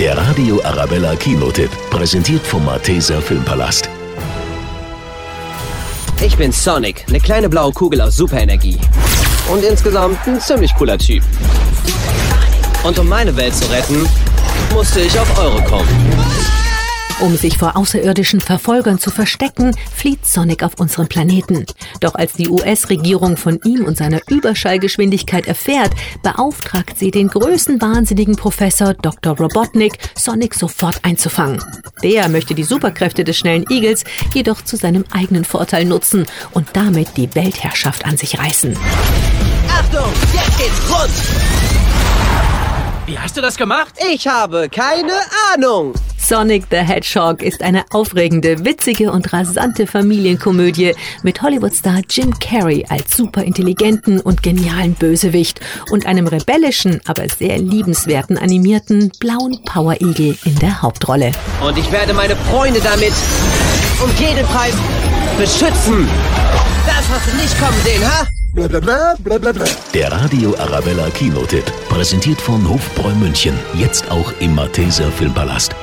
Der Radio Arabella Kinotipp, präsentiert vom Malteser Filmpalast. Ich bin Sonic, eine kleine blaue Kugel aus Superenergie. Und insgesamt ein ziemlich cooler Typ. Und um meine Welt zu retten, musste ich auf Euro kommen. Um sich vor außerirdischen Verfolgern zu verstecken, flieht Sonic auf unseren Planeten. Doch als die US-Regierung von ihm und seiner Überschallgeschwindigkeit erfährt, beauftragt sie den größten wahnsinnigen Professor Dr. Robotnik, Sonic sofort einzufangen. Der möchte die Superkräfte des schnellen Igels jedoch zu seinem eigenen Vorteil nutzen und damit die Weltherrschaft an sich reißen. Achtung, jetzt geht's rund! Wie hast du das gemacht? Ich habe keine Ahnung. Sonic the Hedgehog ist eine aufregende, witzige und rasante Familienkomödie mit Hollywoodstar Jim Carrey als superintelligenten und genialen Bösewicht und einem rebellischen, aber sehr liebenswerten animierten blauen Power Eagle in der Hauptrolle. Und ich werde meine Freunde damit um jeden Preis beschützen. Das hast du nicht kommen sehen, ha? Der Radio Arabella Kinotipp, präsentiert von Hofbräu München, jetzt auch im Malteser Filmpalast.